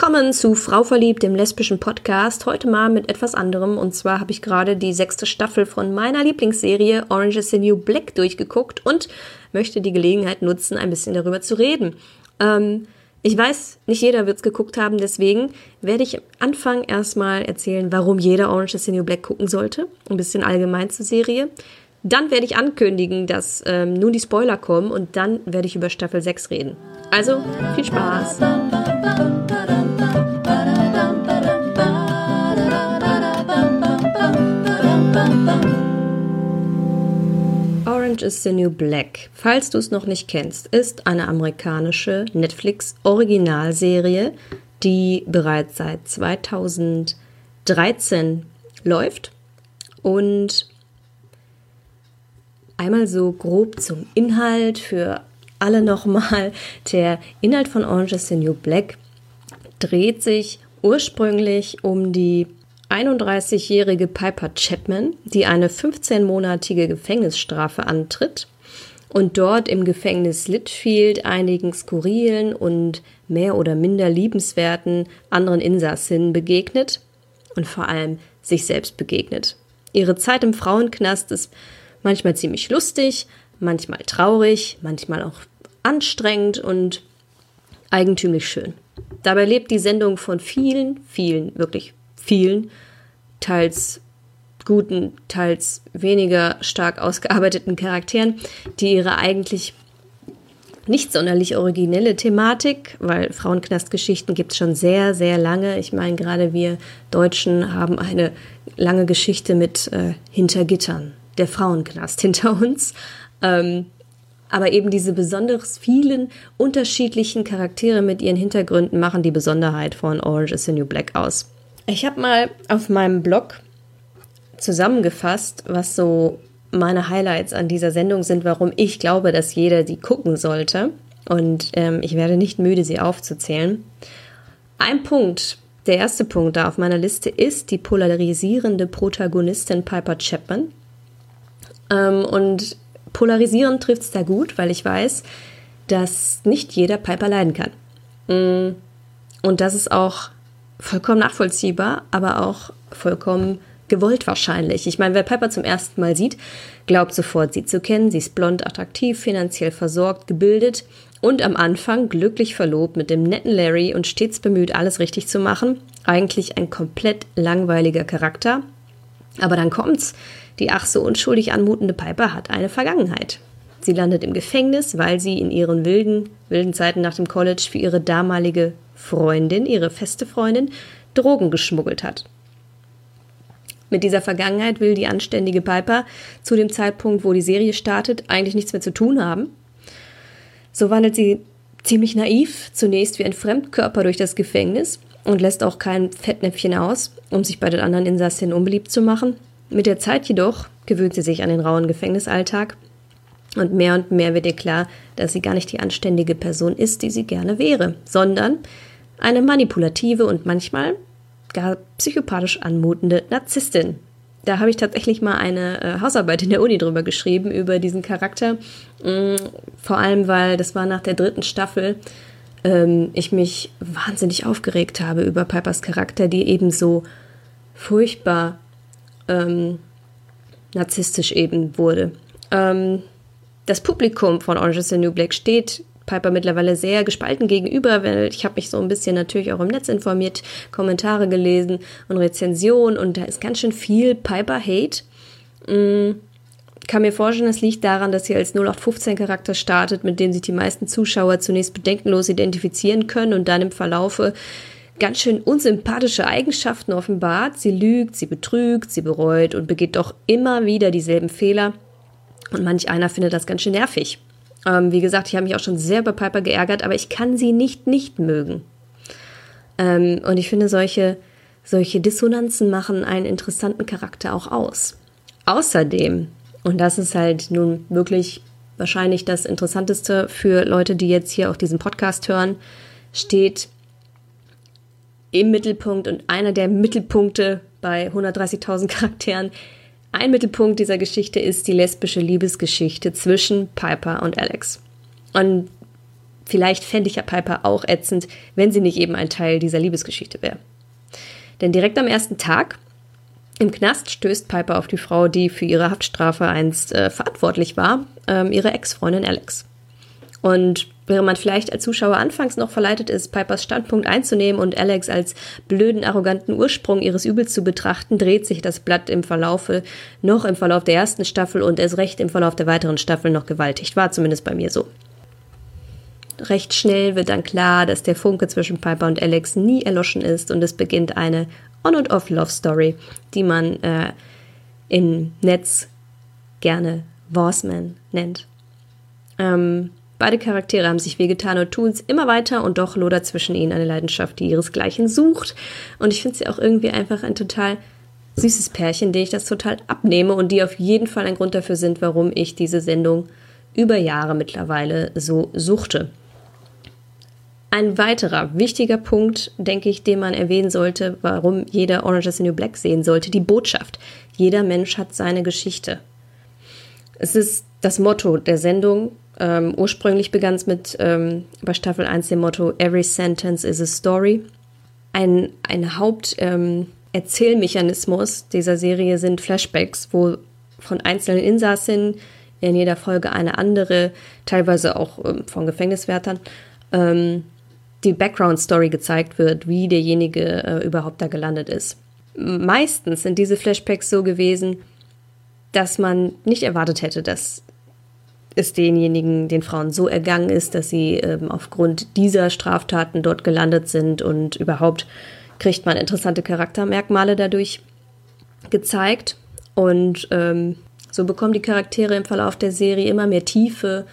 Willkommen zu Frau Verliebt, dem lesbischen Podcast. Heute mal mit etwas anderem. Und zwar habe ich gerade die sechste Staffel von meiner Lieblingsserie Orange is the New Black durchgeguckt und möchte die Gelegenheit nutzen, ein bisschen darüber zu reden. Ähm, ich weiß, nicht jeder wird es geguckt haben, deswegen werde ich am Anfang erstmal erzählen, warum jeder Orange is the New Black gucken sollte. Ein bisschen allgemein zur Serie. Dann werde ich ankündigen, dass ähm, nun die Spoiler kommen und dann werde ich über Staffel 6 reden. Also, viel Spaß! Orange is the New Black, falls du es noch nicht kennst, ist eine amerikanische Netflix-Originalserie, die bereits seit 2013 läuft und einmal so grob zum Inhalt für alle nochmal. Der Inhalt von Orange is the New Black dreht sich ursprünglich um die 31-jährige Piper Chapman, die eine 15-monatige Gefängnisstrafe antritt und dort im Gefängnis Litchfield einigen skurrilen und mehr oder minder liebenswerten anderen Insassinnen begegnet und vor allem sich selbst begegnet. Ihre Zeit im Frauenknast ist manchmal ziemlich lustig, manchmal traurig, manchmal auch anstrengend und eigentümlich schön. Dabei lebt die Sendung von vielen, vielen, wirklich vielen, teils guten, teils weniger stark ausgearbeiteten Charakteren, die ihre eigentlich nicht sonderlich originelle Thematik, weil Frauenknastgeschichten gibt es schon sehr, sehr lange. Ich meine, gerade wir Deutschen haben eine lange Geschichte mit äh, Hintergittern der Frauenknast hinter uns. Ähm, aber eben diese besonders vielen unterschiedlichen Charaktere mit ihren Hintergründen machen die Besonderheit von Orange is the New Black aus. Ich habe mal auf meinem Blog zusammengefasst, was so meine Highlights an dieser Sendung sind, warum ich glaube, dass jeder sie gucken sollte. Und ähm, ich werde nicht müde, sie aufzuzählen. Ein Punkt, der erste Punkt da auf meiner Liste ist die polarisierende Protagonistin Piper Chapman. Ähm, und polarisierend trifft es da gut, weil ich weiß, dass nicht jeder Piper leiden kann. Mm, und das ist auch vollkommen nachvollziehbar, aber auch vollkommen gewollt wahrscheinlich. Ich meine, wer Piper zum ersten Mal sieht, glaubt sofort, sie zu kennen. Sie ist blond, attraktiv, finanziell versorgt, gebildet und am Anfang glücklich verlobt mit dem netten Larry und stets bemüht, alles richtig zu machen. Eigentlich ein komplett langweiliger Charakter. Aber dann kommt's. Die ach so unschuldig anmutende Piper hat eine Vergangenheit. Sie landet im Gefängnis, weil sie in ihren wilden, wilden Zeiten nach dem College für ihre damalige Freundin, ihre feste Freundin, Drogen geschmuggelt hat. Mit dieser Vergangenheit will die anständige Piper zu dem Zeitpunkt, wo die Serie startet, eigentlich nichts mehr zu tun haben. So wandelt sie ziemlich naiv zunächst wie ein Fremdkörper durch das Gefängnis und lässt auch kein Fettnäpfchen aus, um sich bei den anderen Insassinnen unbeliebt zu machen. Mit der Zeit jedoch gewöhnt sie sich an den rauen Gefängnisalltag und mehr und mehr wird ihr klar, dass sie gar nicht die anständige Person ist, die sie gerne wäre, sondern eine manipulative und manchmal gar psychopathisch anmutende Narzisstin. Da habe ich tatsächlich mal eine äh, Hausarbeit in der Uni drüber geschrieben, über diesen Charakter. Mm, vor allem, weil das war nach der dritten Staffel, ähm, ich mich wahnsinnig aufgeregt habe über Pipers Charakter, die eben so furchtbar ähm, narzisstisch eben wurde. Ähm, das Publikum von Orange is the New Black steht Piper mittlerweile sehr gespalten gegenüber, weil ich habe mich so ein bisschen natürlich auch im Netz informiert, Kommentare gelesen und Rezensionen und da ist ganz schön viel Piper-Hate. Mm, kann mir vorstellen, es liegt daran, dass sie als 0815-Charakter startet, mit dem sich die meisten Zuschauer zunächst bedenkenlos identifizieren können und dann im Verlaufe ganz schön unsympathische Eigenschaften offenbart. Sie lügt, sie betrügt, sie bereut und begeht doch immer wieder dieselben Fehler. Und manch einer findet das ganz schön nervig. Ähm, wie gesagt, ich habe mich auch schon sehr bei Piper geärgert, aber ich kann sie nicht nicht mögen. Ähm, und ich finde, solche, solche Dissonanzen machen einen interessanten Charakter auch aus. Außerdem, und das ist halt nun wirklich wahrscheinlich das Interessanteste für Leute, die jetzt hier auch diesen Podcast hören, steht im Mittelpunkt und einer der Mittelpunkte bei 130.000 Charakteren. Ein Mittelpunkt dieser Geschichte ist die lesbische Liebesgeschichte zwischen Piper und Alex. Und vielleicht fände ich ja Piper auch ätzend, wenn sie nicht eben ein Teil dieser Liebesgeschichte wäre. Denn direkt am ersten Tag im Knast stößt Piper auf die Frau, die für ihre Haftstrafe einst äh, verantwortlich war, ähm, ihre Ex-Freundin Alex. Und während man vielleicht als Zuschauer anfangs noch verleitet ist, Pipers Standpunkt einzunehmen und Alex als blöden, arroganten Ursprung ihres Übels zu betrachten, dreht sich das Blatt im Verlaufe, noch im Verlauf der ersten Staffel und erst recht im Verlauf der weiteren Staffeln noch gewaltig. War zumindest bei mir so. Recht schnell wird dann klar, dass der Funke zwischen Piper und Alex nie erloschen ist und es beginnt eine On- und Off-Love-Story, die man äh, im Netz gerne Vorsman nennt. Ähm, beide Charaktere haben sich wehgetan und tun es immer weiter und doch lodert zwischen ihnen eine Leidenschaft, die ihresgleichen sucht. Und ich finde sie auch irgendwie einfach ein total süßes Pärchen, dem ich das total abnehme und die auf jeden Fall ein Grund dafür sind, warum ich diese Sendung über Jahre mittlerweile so suchte. Ein weiterer wichtiger Punkt, denke ich, den man erwähnen sollte, warum jeder Orange is the New Black sehen sollte, die Botschaft. Jeder Mensch hat seine Geschichte. Es ist das Motto der Sendung. Ähm, ursprünglich begann es mit ähm, bei Staffel 1 dem Motto Every sentence is a story. Ein, ein Haupterzählmechanismus ähm, dieser Serie sind Flashbacks, wo von einzelnen Insassen in jeder Folge eine andere, teilweise auch ähm, von Gefängniswärtern, ähm, die Background-Story gezeigt wird, wie derjenige äh, überhaupt da gelandet ist. Meistens sind diese Flashbacks so gewesen, dass man nicht erwartet hätte, dass es denjenigen, den Frauen so ergangen ist, dass sie ähm, aufgrund dieser Straftaten dort gelandet sind und überhaupt kriegt man interessante Charaktermerkmale dadurch gezeigt und ähm, so bekommen die Charaktere im Verlauf der Serie immer mehr Tiefe,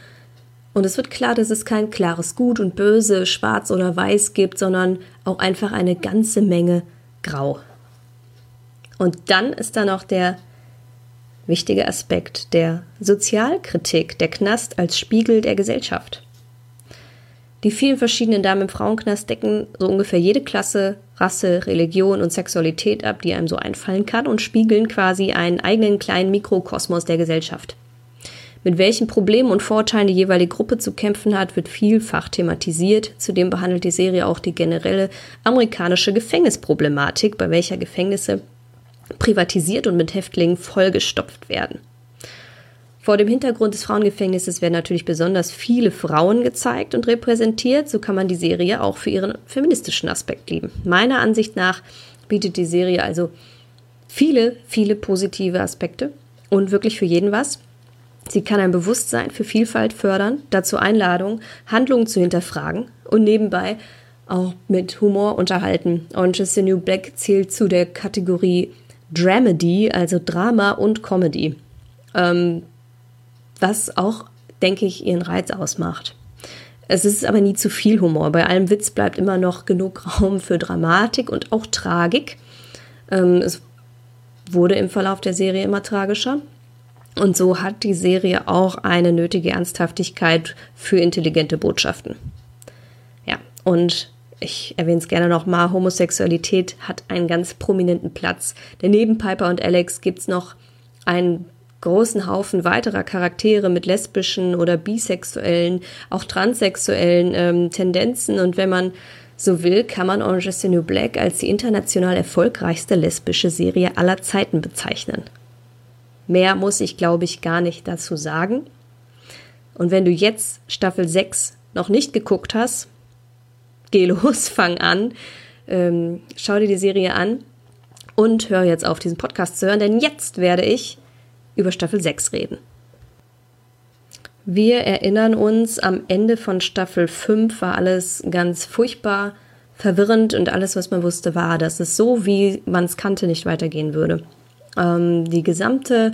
und es wird klar, dass es kein klares Gut und Böse, Schwarz oder Weiß gibt, sondern auch einfach eine ganze Menge Grau. Und dann ist da noch der wichtige Aspekt der Sozialkritik, der Knast als Spiegel der Gesellschaft. Die vielen verschiedenen Damen im Frauenknast decken so ungefähr jede Klasse, Rasse, Religion und Sexualität ab, die einem so einfallen kann und spiegeln quasi einen eigenen kleinen Mikrokosmos der Gesellschaft. Mit welchen Problemen und Vorteilen die jeweilige Gruppe zu kämpfen hat, wird vielfach thematisiert. Zudem behandelt die Serie auch die generelle amerikanische Gefängnisproblematik, bei welcher Gefängnisse privatisiert und mit Häftlingen vollgestopft werden. Vor dem Hintergrund des Frauengefängnisses werden natürlich besonders viele Frauen gezeigt und repräsentiert. So kann man die Serie auch für ihren feministischen Aspekt lieben. Meiner Ansicht nach bietet die Serie also viele, viele positive Aspekte und wirklich für jeden was. Sie kann ein Bewusstsein für Vielfalt fördern, dazu Einladung, Handlungen zu hinterfragen und nebenbei auch mit Humor unterhalten. Orange is the New Black zählt zu der Kategorie Dramedy, also Drama und Comedy. Ähm, was auch, denke ich, ihren Reiz ausmacht. Es ist aber nie zu viel Humor. Bei allem Witz bleibt immer noch genug Raum für Dramatik und auch Tragik. Ähm, es wurde im Verlauf der Serie immer tragischer. Und so hat die Serie auch eine nötige Ernsthaftigkeit für intelligente Botschaften. Ja, und ich erwähne es gerne nochmal, Homosexualität hat einen ganz prominenten Platz. Denn neben Piper und Alex gibt es noch einen großen Haufen weiterer Charaktere mit lesbischen oder bisexuellen, auch transsexuellen ähm, Tendenzen. Und wenn man so will, kann man Orange is the New Black als die international erfolgreichste lesbische Serie aller Zeiten bezeichnen. Mehr muss ich, glaube ich, gar nicht dazu sagen. Und wenn du jetzt Staffel 6 noch nicht geguckt hast, geh los, fang an, ähm, schau dir die Serie an und hör jetzt auf, diesen Podcast zu hören, denn jetzt werde ich über Staffel 6 reden. Wir erinnern uns, am Ende von Staffel 5 war alles ganz furchtbar verwirrend und alles, was man wusste, war, dass es so, wie man es kannte, nicht weitergehen würde. Ähm, die gesamte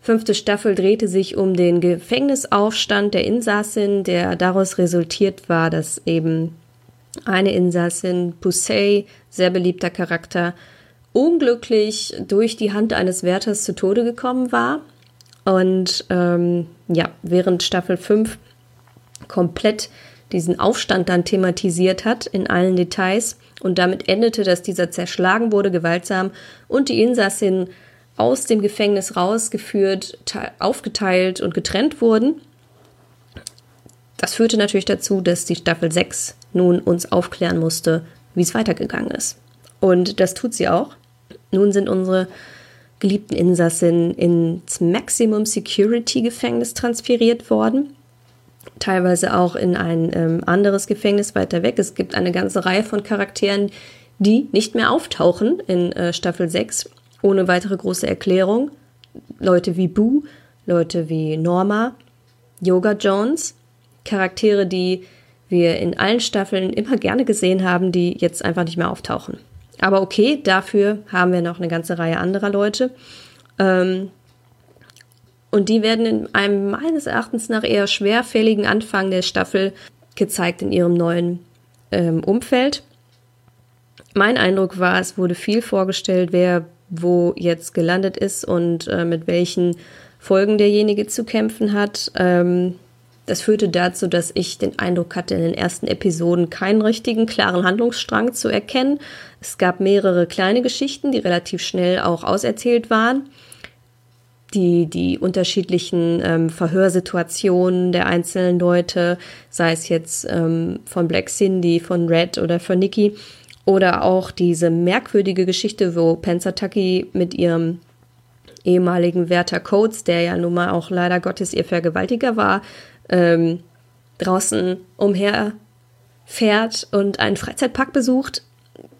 fünfte Staffel drehte sich um den Gefängnisaufstand der Insassin, der daraus resultiert war, dass eben eine Insassin, Pusey, sehr beliebter Charakter, unglücklich durch die Hand eines Wärters zu Tode gekommen war. Und ähm, ja, während Staffel 5 komplett diesen Aufstand dann thematisiert hat in allen Details und damit endete, dass dieser zerschlagen wurde, gewaltsam und die Insassin aus dem Gefängnis rausgeführt, aufgeteilt und getrennt wurden, das führte natürlich dazu, dass die Staffel 6 nun uns aufklären musste, wie es weitergegangen ist. Und das tut sie auch. Nun sind unsere geliebten Insassen ins Maximum Security Gefängnis transferiert worden. Teilweise auch in ein ähm, anderes Gefängnis weiter weg. Es gibt eine ganze Reihe von Charakteren, die nicht mehr auftauchen in äh, Staffel 6, ohne weitere große Erklärung. Leute wie Boo, Leute wie Norma, Yoga Jones, Charaktere, die wir in allen Staffeln immer gerne gesehen haben, die jetzt einfach nicht mehr auftauchen. Aber okay, dafür haben wir noch eine ganze Reihe anderer Leute. Ähm, und die werden in einem meines Erachtens nach eher schwerfälligen Anfang der Staffel gezeigt in ihrem neuen ähm, Umfeld. Mein Eindruck war, es wurde viel vorgestellt, wer wo jetzt gelandet ist und äh, mit welchen Folgen derjenige zu kämpfen hat. Ähm, das führte dazu, dass ich den Eindruck hatte, in den ersten Episoden keinen richtigen, klaren Handlungsstrang zu erkennen. Es gab mehrere kleine Geschichten, die relativ schnell auch auserzählt waren. Die, die unterschiedlichen ähm, Verhörsituationen der einzelnen Leute, sei es jetzt ähm, von Black Cindy, von Red oder von Nikki, oder auch diese merkwürdige Geschichte, wo Pensataki mit ihrem ehemaligen Wärter Coates, der ja nun mal auch leider Gottes ihr Vergewaltiger war, ähm, draußen umher fährt und einen Freizeitpark besucht.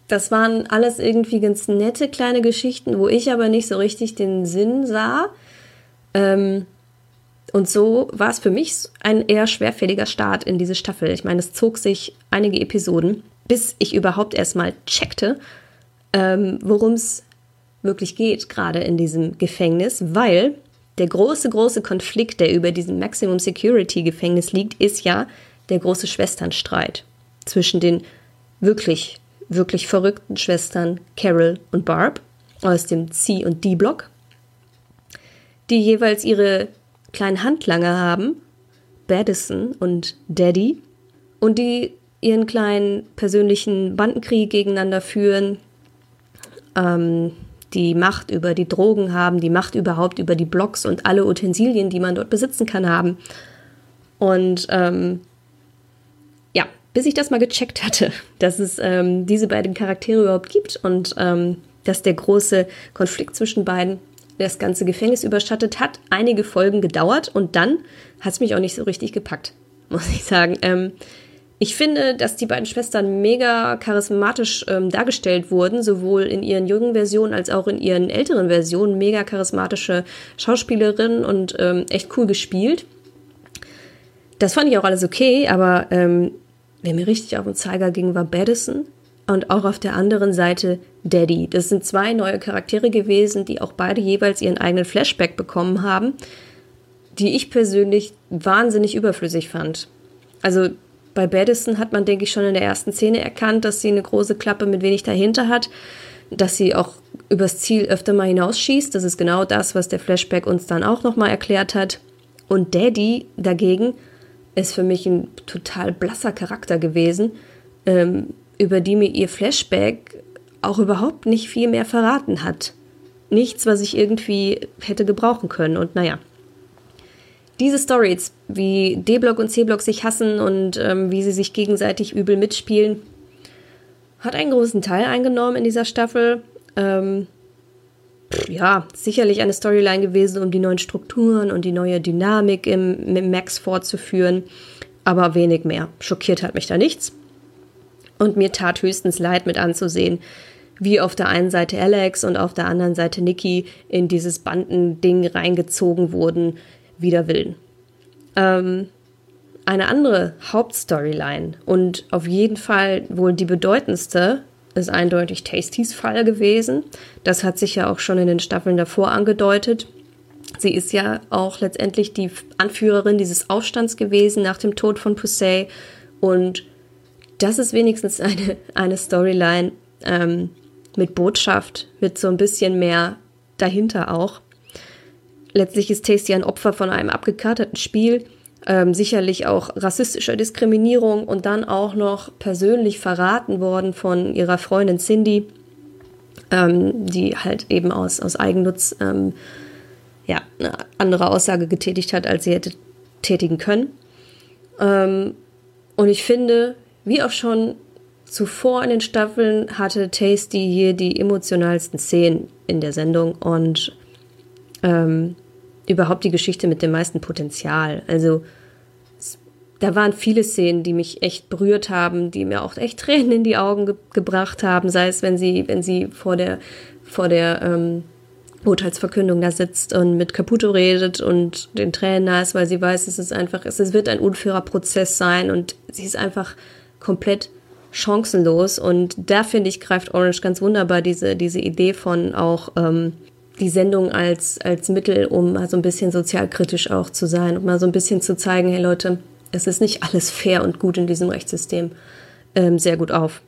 Das waren alles irgendwie ganz nette kleine Geschichten, wo ich aber nicht so richtig den Sinn sah. Ähm, und so war es für mich ein eher schwerfälliger Start in diese Staffel. Ich meine, es zog sich einige Episoden, bis ich überhaupt erstmal checkte, ähm, worum es wirklich geht, gerade in diesem Gefängnis, weil der große, große Konflikt, der über diesem Maximum Security Gefängnis liegt, ist ja der große Schwesternstreit zwischen den wirklich, wirklich verrückten Schwestern Carol und Barb aus dem C- und D-Block, die jeweils ihre kleinen Handlanger haben, Badison und Daddy, und die ihren kleinen persönlichen Bandenkrieg gegeneinander führen. Ähm, die Macht über die Drogen haben, die Macht überhaupt über die Blocks und alle Utensilien, die man dort besitzen kann, haben. Und ähm, ja, bis ich das mal gecheckt hatte, dass es ähm, diese beiden Charaktere überhaupt gibt und ähm, dass der große Konflikt zwischen beiden das ganze Gefängnis überschattet hat, einige Folgen gedauert und dann hat es mich auch nicht so richtig gepackt, muss ich sagen. Ähm, ich finde, dass die beiden Schwestern mega charismatisch ähm, dargestellt wurden, sowohl in ihren jungen Versionen als auch in ihren älteren Versionen. Mega charismatische Schauspielerinnen und ähm, echt cool gespielt. Das fand ich auch alles okay, aber ähm, wer mir richtig auf den Zeiger ging, war Badison und auch auf der anderen Seite Daddy. Das sind zwei neue Charaktere gewesen, die auch beide jeweils ihren eigenen Flashback bekommen haben, die ich persönlich wahnsinnig überflüssig fand. Also bei Badison hat man, denke ich, schon in der ersten Szene erkannt, dass sie eine große Klappe mit wenig dahinter hat, dass sie auch übers Ziel öfter mal hinausschießt. Das ist genau das, was der Flashback uns dann auch nochmal erklärt hat. Und Daddy dagegen ist für mich ein total blasser Charakter gewesen, ähm, über die mir ihr Flashback auch überhaupt nicht viel mehr verraten hat. Nichts, was ich irgendwie hätte gebrauchen können. Und naja, diese Stories, wie D-Block und C-Block sich hassen und ähm, wie sie sich gegenseitig übel mitspielen, hat einen großen Teil eingenommen in dieser Staffel. Ähm, ja, sicherlich eine Storyline gewesen, um die neuen Strukturen und die neue Dynamik im, im Max fortzuführen, aber wenig mehr. Schockiert hat mich da nichts. Und mir tat höchstens leid mit anzusehen, wie auf der einen Seite Alex und auf der anderen Seite Nikki in dieses Bandending reingezogen wurden, wider Willen. Ähm, eine andere Hauptstoryline und auf jeden Fall wohl die bedeutendste ist eindeutig Tastys Fall gewesen. Das hat sich ja auch schon in den Staffeln davor angedeutet. Sie ist ja auch letztendlich die Anführerin dieses Aufstands gewesen nach dem Tod von Pusey. Und das ist wenigstens eine, eine Storyline ähm, mit Botschaft, mit so ein bisschen mehr dahinter auch. Letztlich ist Tasty ein Opfer von einem abgekarteten Spiel, ähm, sicherlich auch rassistischer Diskriminierung und dann auch noch persönlich verraten worden von ihrer Freundin Cindy, ähm, die halt eben aus, aus Eigennutz ähm, ja, eine andere Aussage getätigt hat, als sie hätte tätigen können. Ähm, und ich finde, wie auch schon zuvor in den Staffeln, hatte Tasty hier die emotionalsten Szenen in der Sendung und ähm, überhaupt die Geschichte mit dem meisten Potenzial. Also da waren viele Szenen, die mich echt berührt haben, die mir auch echt Tränen in die Augen ge gebracht haben, sei es, wenn sie, wenn sie vor der, vor der ähm, Urteilsverkündung da sitzt und mit Caputo redet und den Tränen nah ist, weil sie weiß, es ist einfach, es wird ein unfairer Prozess sein und sie ist einfach komplett chancenlos und da finde ich, greift Orange ganz wunderbar diese, diese Idee von auch ähm, die Sendung als, als Mittel, um mal so ein bisschen sozialkritisch auch zu sein und mal so ein bisschen zu zeigen, hey Leute, es ist nicht alles fair und gut in diesem Rechtssystem, ähm, sehr gut auf.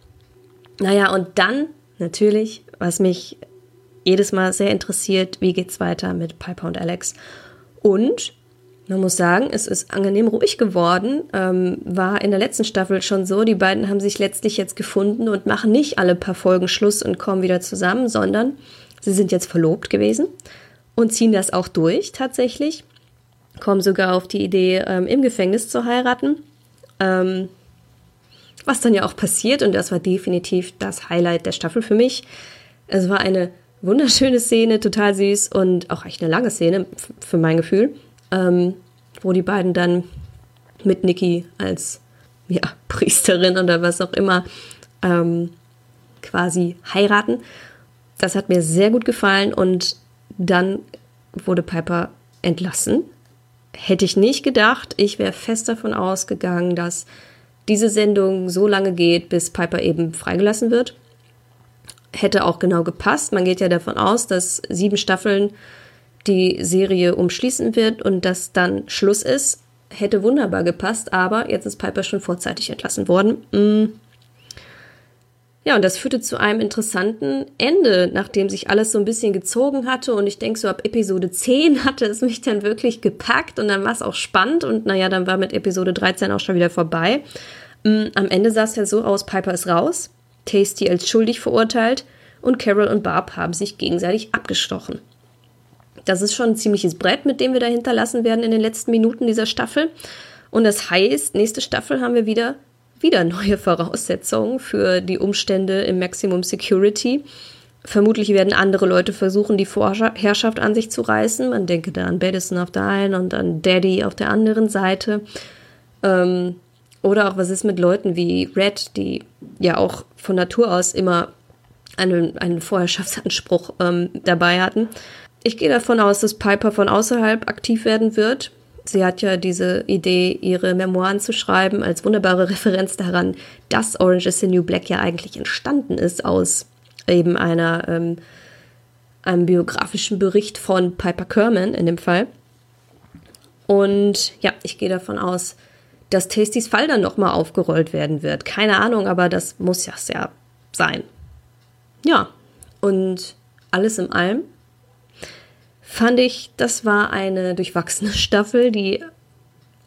Naja, und dann natürlich, was mich jedes Mal sehr interessiert, wie geht's weiter mit Piper und Alex. Und man muss sagen, es ist angenehm ruhig geworden. Ähm, war in der letzten Staffel schon so. Die beiden haben sich letztlich jetzt gefunden und machen nicht alle paar Folgen Schluss und kommen wieder zusammen, sondern sie sind jetzt verlobt gewesen und ziehen das auch durch tatsächlich. Kommen sogar auf die Idee, ähm, im Gefängnis zu heiraten. Ähm, was dann ja auch passiert und das war definitiv das Highlight der Staffel für mich. Es war eine wunderschöne Szene, total süß und auch echt eine lange Szene für mein Gefühl, ähm, wo die beiden dann mit Niki als ja, Priesterin oder was auch immer ähm, quasi heiraten. Das hat mir sehr gut gefallen und dann wurde Piper entlassen. Hätte ich nicht gedacht. Ich wäre fest davon ausgegangen, dass diese Sendung so lange geht, bis Piper eben freigelassen wird hätte auch genau gepasst. Man geht ja davon aus, dass sieben Staffeln die Serie umschließen wird und dass dann Schluss ist. Hätte wunderbar gepasst, aber jetzt ist Piper schon vorzeitig entlassen worden. Mm. Ja, und das führte zu einem interessanten Ende, nachdem sich alles so ein bisschen gezogen hatte. Und ich denke, so ab Episode 10 hatte es mich dann wirklich gepackt und dann war es auch spannend. Und naja, dann war mit Episode 13 auch schon wieder vorbei. Mm, am Ende sah es ja so aus, Piper ist raus. Tasty als schuldig verurteilt und Carol und Barb haben sich gegenseitig abgestochen. Das ist schon ein ziemliches Brett, mit dem wir da hinterlassen werden in den letzten Minuten dieser Staffel. Und das heißt, nächste Staffel haben wir wieder, wieder neue Voraussetzungen für die Umstände im Maximum Security. Vermutlich werden andere Leute versuchen, die Vorherrschaft an sich zu reißen. Man denke da an Badison auf der einen und an Daddy auf der anderen Seite. Ähm, oder auch, was ist mit Leuten wie Red, die ja auch von Natur aus immer einen, einen Vorherrschaftsanspruch ähm, dabei hatten. Ich gehe davon aus, dass Piper von außerhalb aktiv werden wird. Sie hat ja diese Idee, ihre Memoiren zu schreiben, als wunderbare Referenz daran, dass Orange is the New Black ja eigentlich entstanden ist aus eben einer, ähm, einem biografischen Bericht von Piper Kerman in dem Fall. Und ja, ich gehe davon aus, dass Tastys Fall dann nochmal aufgerollt werden wird. Keine Ahnung, aber das muss ja sehr sein. Ja, und alles in allem fand ich, das war eine durchwachsene Staffel, die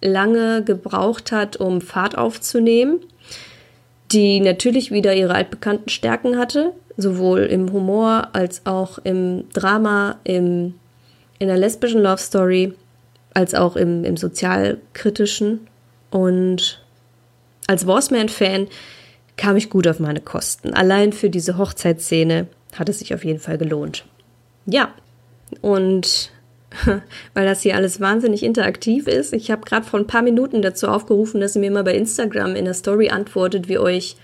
lange gebraucht hat, um Fahrt aufzunehmen, die natürlich wieder ihre altbekannten Stärken hatte, sowohl im Humor als auch im Drama, im, in der lesbischen Love Story, als auch im, im sozialkritischen. Und als Bossman-Fan kam ich gut auf meine Kosten. Allein für diese Hochzeitsszene hat es sich auf jeden Fall gelohnt. Ja, und weil das hier alles wahnsinnig interaktiv ist, ich habe gerade vor ein paar Minuten dazu aufgerufen, dass ihr mir mal bei Instagram in der Story antwortet, wie euch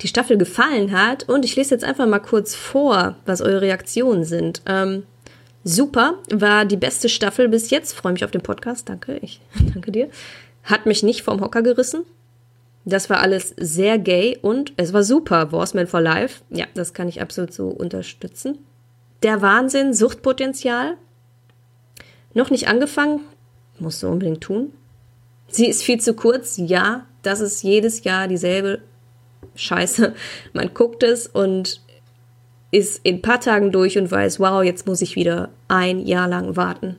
die Staffel gefallen hat. Und ich lese jetzt einfach mal kurz vor, was eure Reaktionen sind. Ähm, super, war die beste Staffel bis jetzt. Freue mich auf den Podcast. Danke, ich danke dir. Hat mich nicht vom Hocker gerissen. Das war alles sehr gay und es war super. Warsman for Life. Ja, das kann ich absolut so unterstützen. Der Wahnsinn, Suchtpotenzial. Noch nicht angefangen. Muss so unbedingt tun. Sie ist viel zu kurz. Ja, das ist jedes Jahr dieselbe Scheiße. Man guckt es und ist in ein paar Tagen durch und weiß, wow, jetzt muss ich wieder ein Jahr lang warten.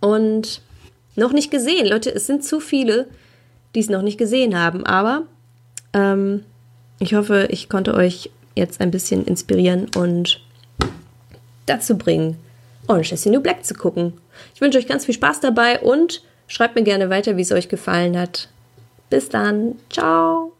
Und noch nicht gesehen. Leute, es sind zu viele, die es noch nicht gesehen haben. Aber ähm, ich hoffe, ich konnte euch jetzt ein bisschen inspirieren und dazu bringen, Orange is the New Black zu gucken. Ich wünsche euch ganz viel Spaß dabei und Schreibt mir gerne weiter, wie es euch gefallen hat. Bis dann. Ciao.